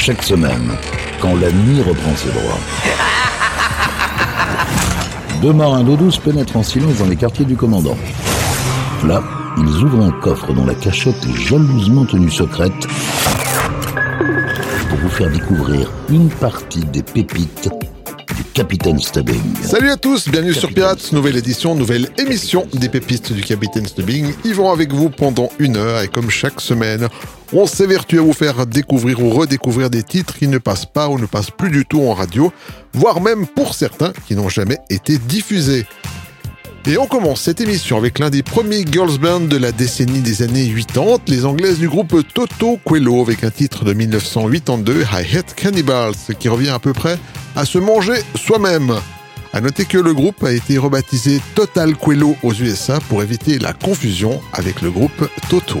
chaque semaine, quand la nuit reprend ses droits. Deux marins d'eau douce pénètrent en silence dans les quartiers du commandant. Là, ils ouvrent un coffre dont la cachette est jalousement tenue secrète pour vous faire découvrir une partie des pépites du Capitaine Stubbing. Salut à tous, bienvenue sur Pirates, nouvelle édition, nouvelle émission des pépites du Capitaine Stubbing. Ils vont avec vous pendant une heure et comme chaque semaine, on s'évertue à vous faire découvrir ou redécouvrir des titres qui ne passent pas ou ne passent plus du tout en radio, voire même pour certains qui n'ont jamais été diffusés. Et on commence cette émission avec l'un des premiers girls band de la décennie des années 80, les anglaises du groupe Toto Quello avec un titre de 1982, I Hate Cannibals, qui revient à peu près à se manger soi-même. À noter que le groupe a été rebaptisé Total Quello aux USA pour éviter la confusion avec le groupe Toto.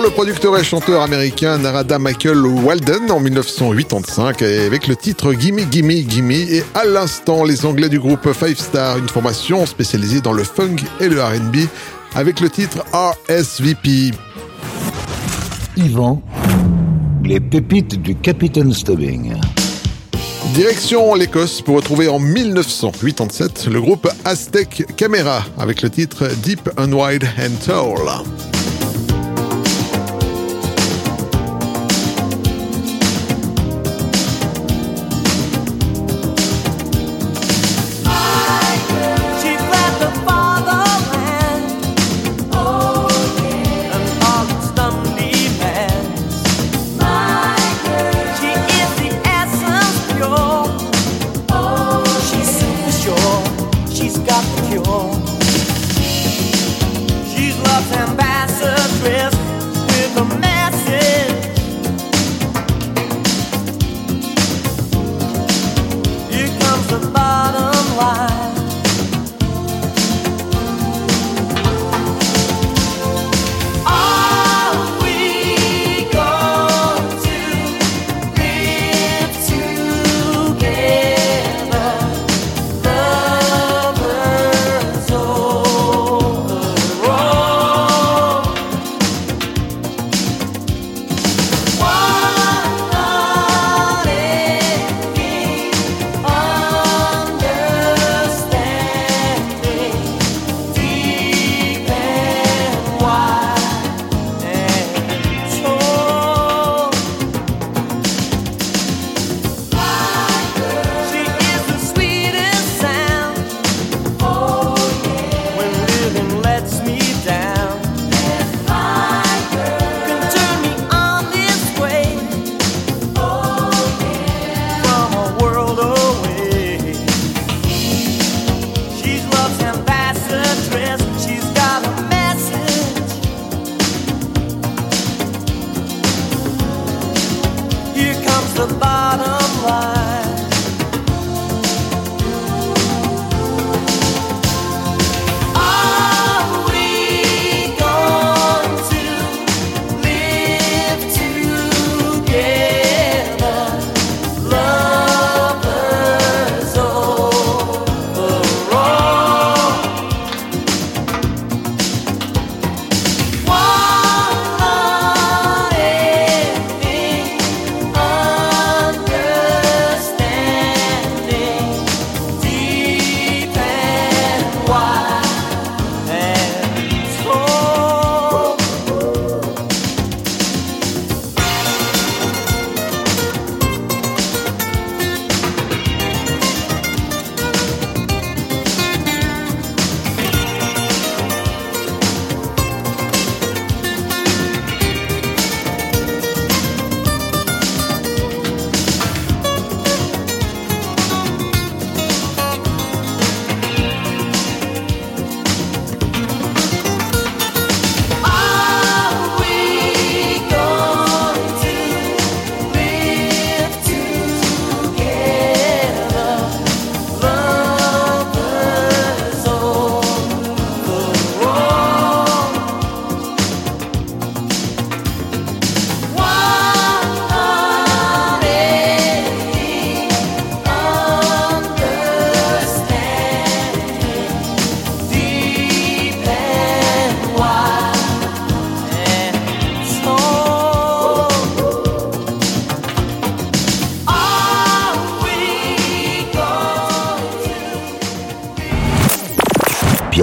Le producteur et chanteur américain Narada Michael Walden en 1985 avec le titre Gimme Gimme Gimme et à l'instant les anglais du groupe Five Star, une formation spécialisée dans le funk et le R&B avec le titre RSVP. Yvan, les pépites du Capitaine Stubbing. Direction l'Écosse pour retrouver en 1987 le groupe Aztec Camera avec le titre Deep and Wide and Tall.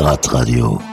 Pirate Radio.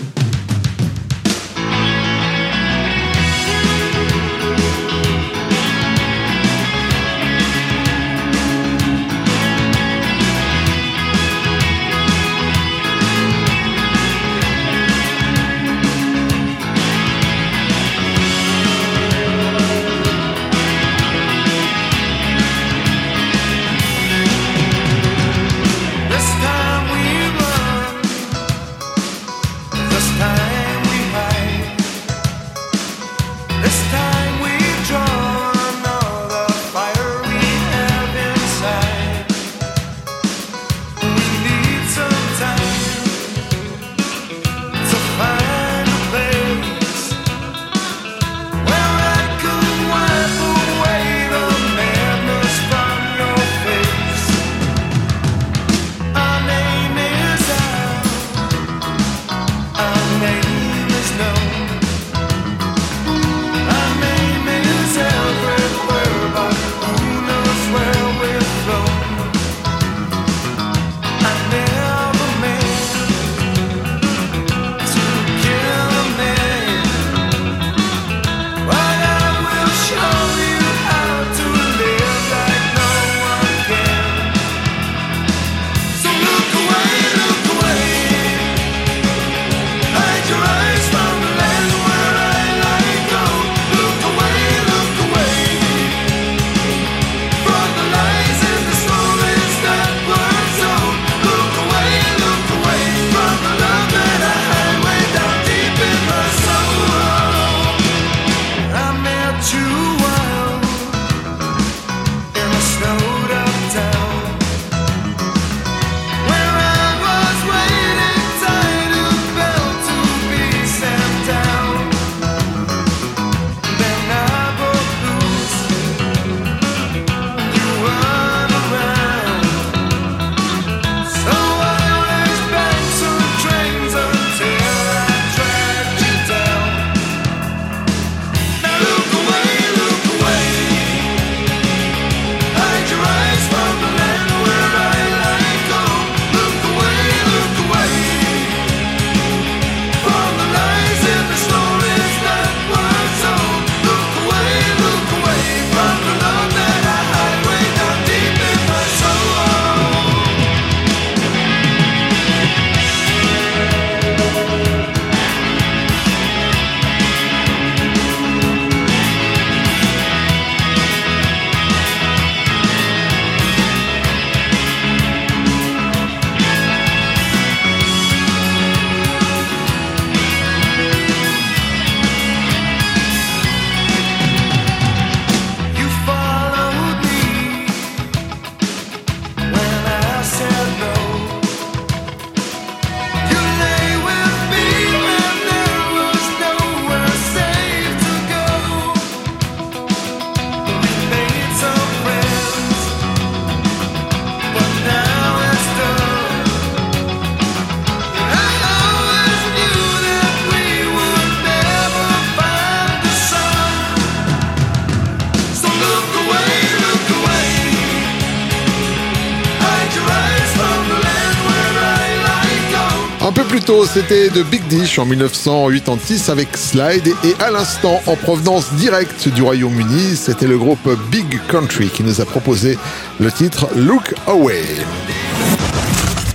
C'était de Big Dish en 1986 avec Slide et à l'instant, en provenance directe du Royaume-Uni, c'était le groupe Big Country qui nous a proposé le titre Look Away.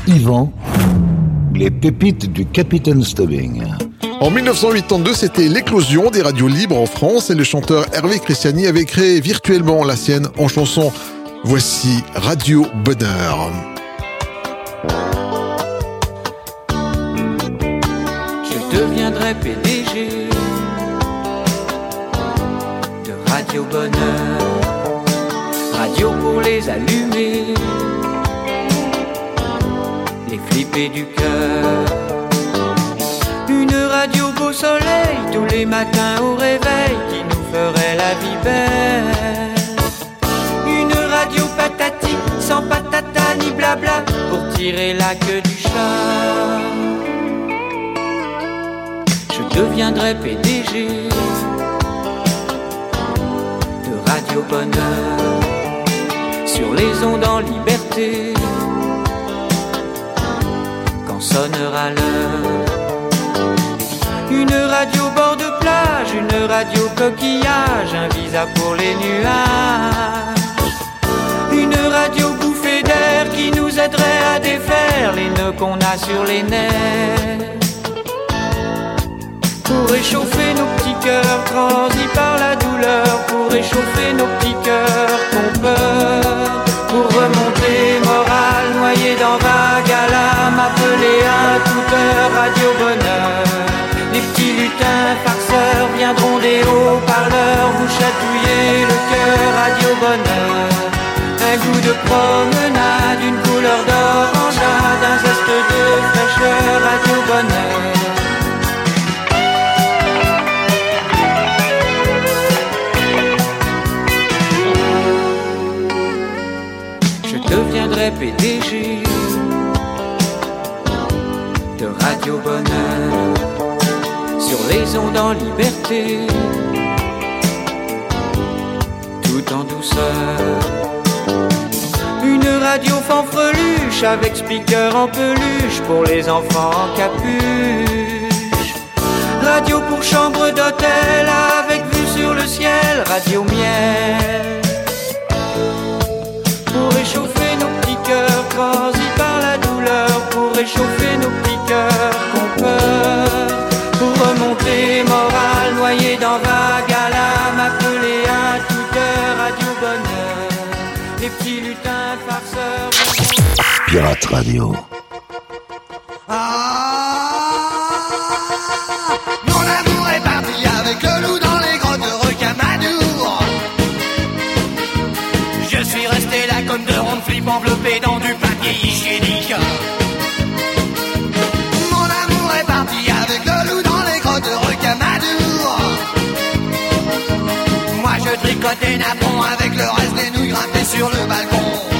Yvan, les pépites du Capitaine Stubbing. En 1982, c'était l'éclosion des radios libres en France et le chanteur Hervé Christiani avait créé virtuellement la sienne en chanson. Voici Radio Bonheur. PDG de Radio Bonheur. Radio pour les allumer, les flipper du cœur. Une radio beau soleil tous les matins au réveil qui nous ferait la vie belle. Une radio patati sans patata ni blabla pour tirer la queue du chat deviendrai PDG de Radio Bonheur sur les ondes en liberté quand sonnera l'heure. Une radio bord de plage, une radio coquillage, un visa pour les nuages. Une radio bouffée d'air qui nous aiderait à défaire les nœuds qu'on a sur les nerfs pour réchauffer nos petits cœurs transis par la douleur, pour réchauffer nos petits cœurs qu'on peur, pour remonter morale noyé dans vague à l'âme, à toute heure Radio Bonheur. Les petits lutins farceurs viendront des haut-parleurs vous chatouiller le cœur Radio Bonheur. Un goût de promenade, une couleur d'orangeade, un zeste de fraîcheur Radio Bonheur. PDG de Radio Bonheur sur les ondes en liberté, tout en douceur. Une radio fanfreluche avec speaker en peluche pour les enfants en capuche. Radio pour chambre d'hôtel avec vue sur le ciel, radio miel réchauffer nos petits cœurs qu'on peur, pour remonter morale noyé dans vague à l'âme, appelé à toute heure Radio Bonheur, les petits lutins farceurs. Pirate Radio. Mon amour est parti avec le loup tricotais napon avec le reste des nouilles grimpées sur le balcon.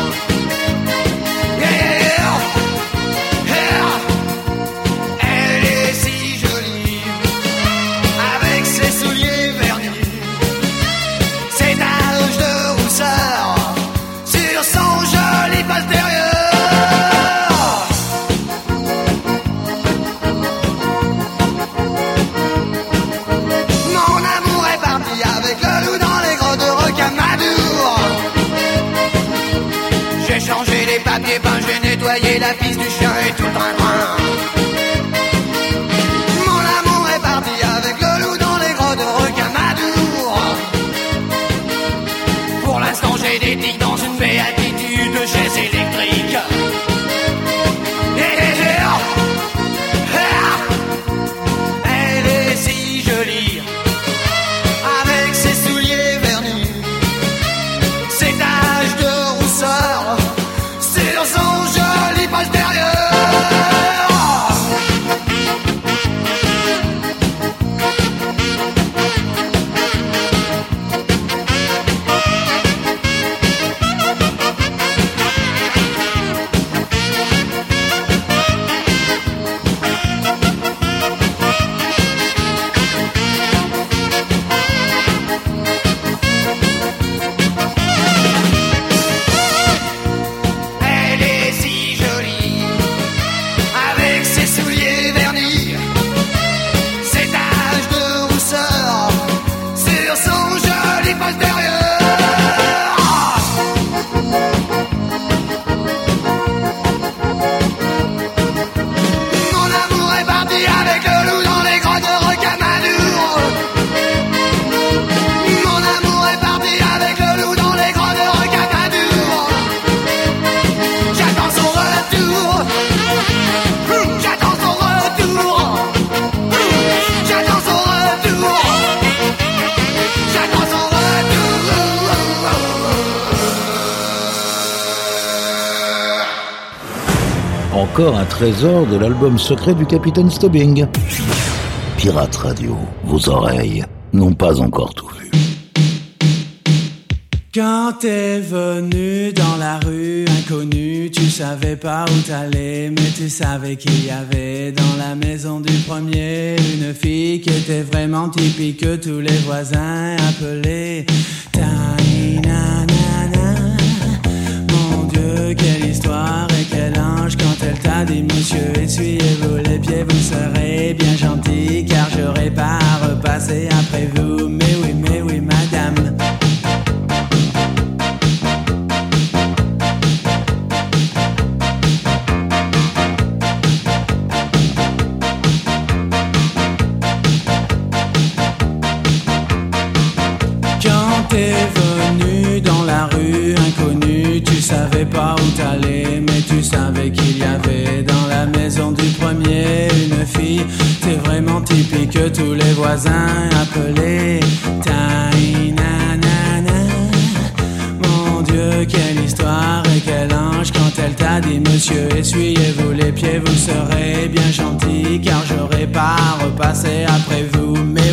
Nettoyé la piste du chien et tout le train-train. De l'album secret du Capitaine Stubbing. Pirate Radio, vos oreilles n'ont pas encore tout vu. Quand t'es venu dans la rue inconnue, tu savais pas où t'allais, mais tu savais qu'il y avait dans la maison du premier une fille qui était vraiment typique que tous les voisins appelaient Tainanana. Quelle histoire et quel ange quand elle t'a dit Monsieur, essuyez-vous les pieds, vous serez bien gentil car j'aurai pas à repasser après vous. Mais oui, appelaient Tainanana. Mon Dieu, quelle histoire et quel ange quand elle t'a dit Monsieur, essuyez-vous les pieds, vous serez bien gentil car j'aurai pas à repasser après vous. Mais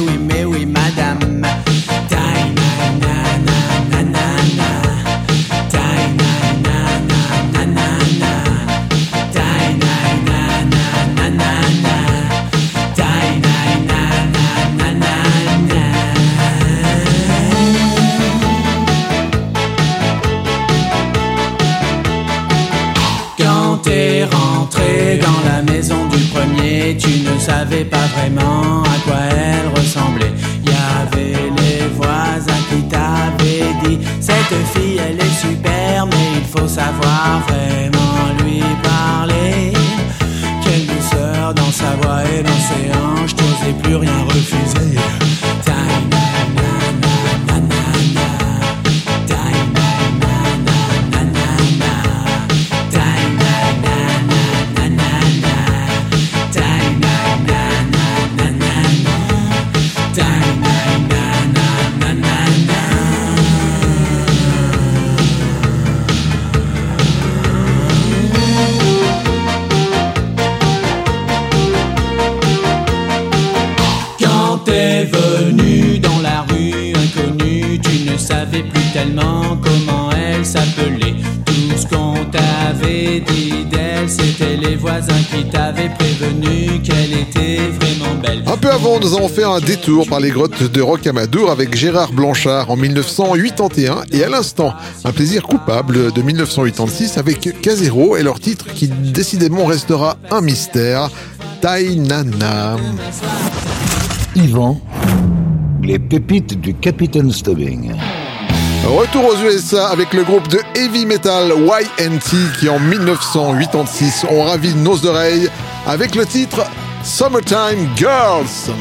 prévenu qu'elle était vraiment belle. Un peu avant, nous avons fait un détour par les grottes de Rocamadour avec Gérard Blanchard en 1981 et à l'instant, un plaisir coupable de 1986 avec Casero et leur titre qui décidément restera un mystère, Tainana. Yvan, les pépites du Capitaine Stubbing. Retour aux USA avec le groupe de heavy metal YNT qui en 1986 ont ravi nos oreilles avec le titre Summertime Girls.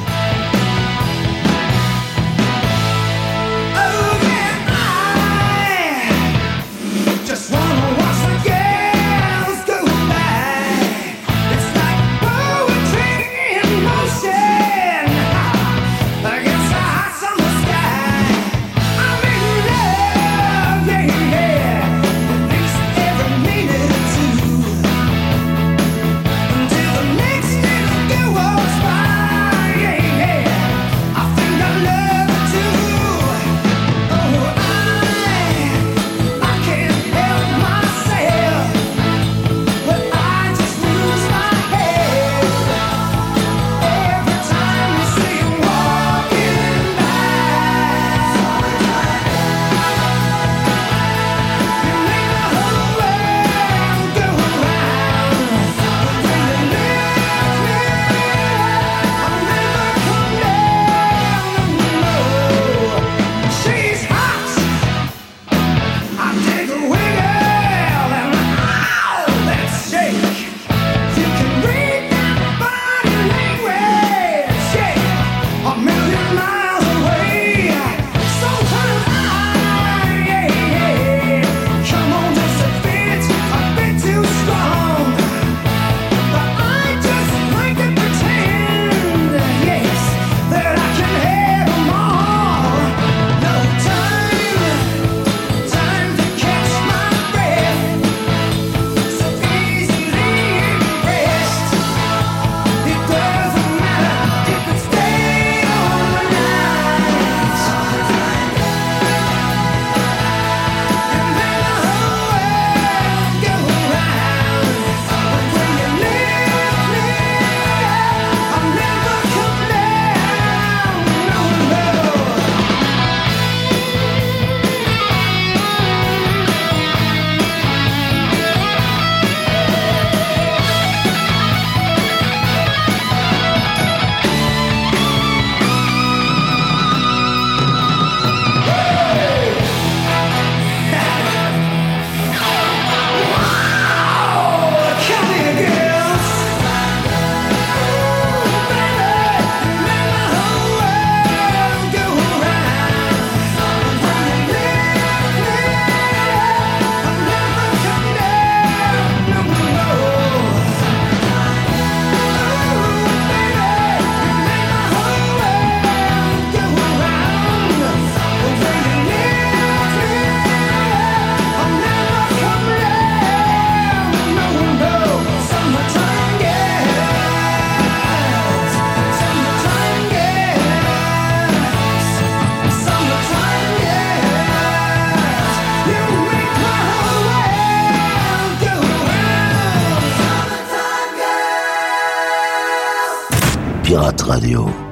Radio.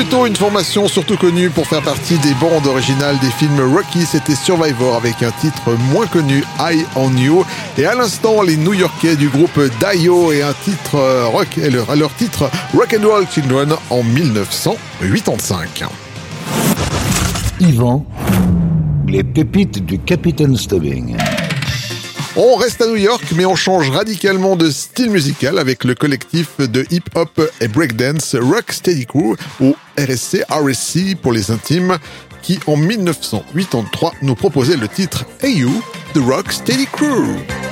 Peu plus tôt, une formation surtout connue pour faire partie des bandes originales des films Rocky, c'était Survivor avec un titre moins connu, Eye on You. Et à l'instant, les New-Yorkais du groupe Dio et un titre euh, rock, leur titre Rock and Roll Children en 1985. Yvan, les pépites du Capitaine Stubbing. On reste à New York, mais on change radicalement de style musical avec le collectif de hip-hop et breakdance Rock Steady Crew, ou RSC, RSC pour les intimes, qui en 1983 nous proposait le titre Hey You, The Rock Steady Crew.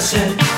I said.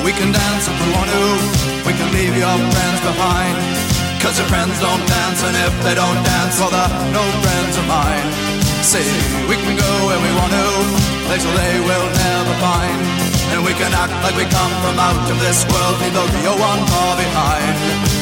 We can dance if we want to. We can leave your friends behind. Cause your friends don't dance, and if they don't dance, well, they're no friends of mine. See, we can go where we want to, places they will never find. And we can act like we come from out of this world, leave the real one far behind.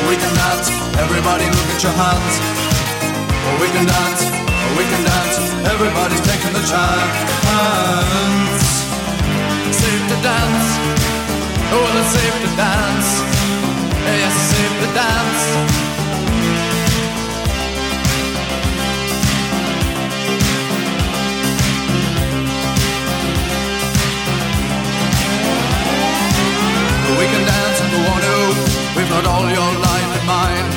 Oh, we can dance. Everybody look at your hands. Oh, we can dance, oh, we can dance. Everybody's taking the chance. Safe to dance. Oh, well, it's safe to dance. Yes, it's safe to dance. Oh, we can dance if we want to. We've got all your life in mind.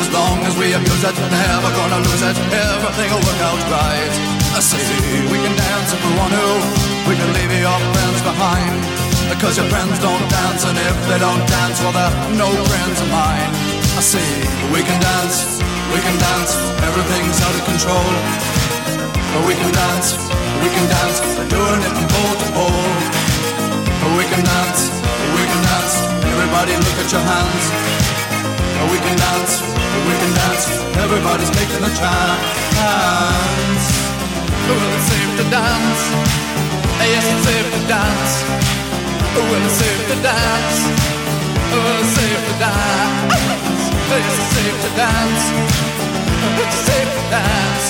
As long as we abuse it, never gonna lose it. Everything will work out right. I say we can dance if we want to. We can leave your friends behind. Because your friends don't dance, and if they don't dance, well, they're no friends of mine. I say we can dance, we can dance. Everything's out of control. But we can dance, we can dance. We're doing it from pole to pole. But We can dance, we can dance. Everybody look at your hands. We can dance, we can dance. Everybody's taking a chance. Well, it's safe to dance. Yes, it's safe to dance. Well, it's safe to dance. Well, it's safe to dance. Yes, it's safe to dance. It's safe to dance.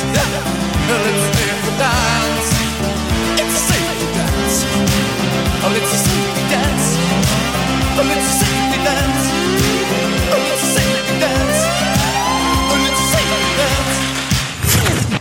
Well, it's safe to dance. It's safe to dance. Oh, it's a safety dance. Oh, it's a safety dance.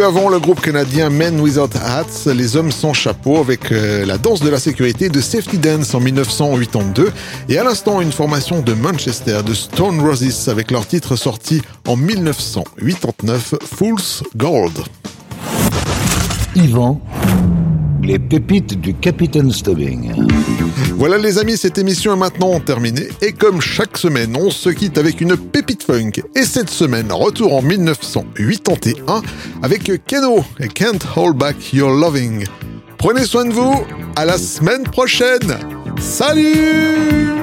Peu avant, le groupe canadien Men Without Hats, les hommes sans chapeau, avec euh, la danse de la sécurité de Safety Dance en 1982. Et à l'instant, une formation de Manchester, de Stone Roses, avec leur titre sorti en 1989, Fool's Gold. Yvan, les pépites du Capitaine Stubbing. Voilà les amis, cette émission est maintenant terminée et comme chaque semaine, on se quitte avec une Et cette semaine, retour en 1981 avec Keno et Can't Hold Back Your Loving. Prenez soin de vous, à la semaine prochaine. Salut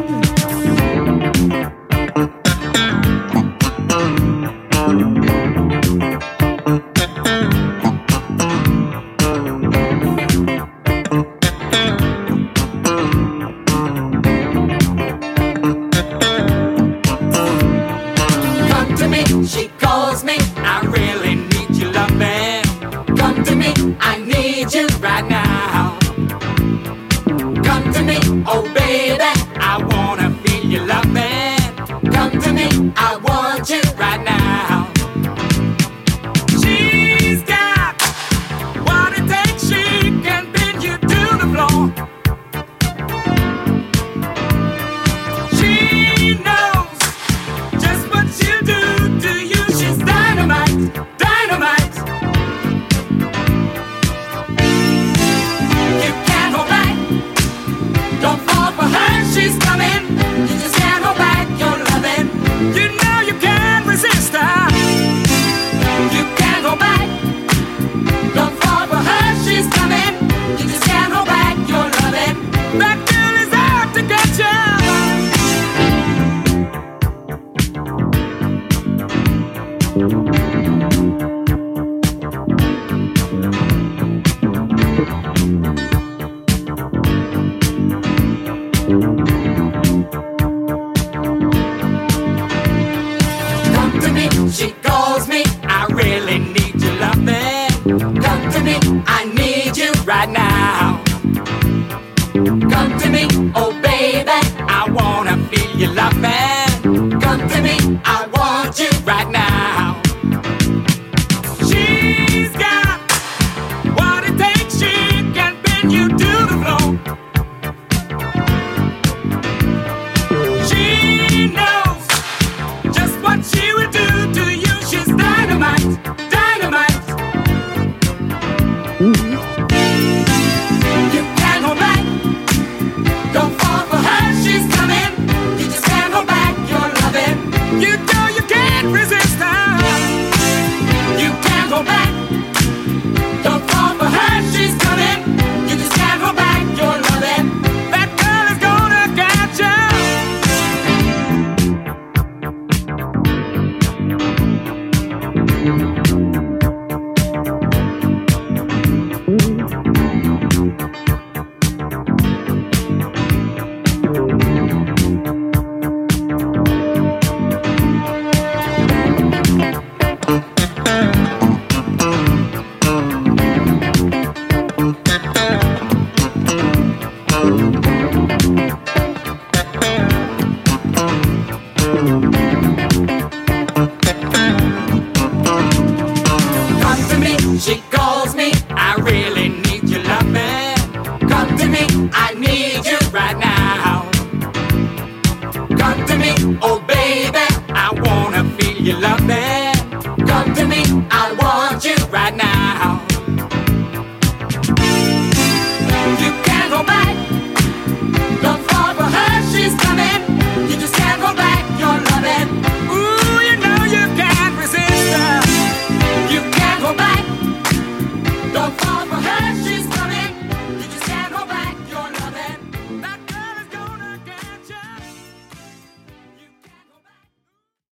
you do.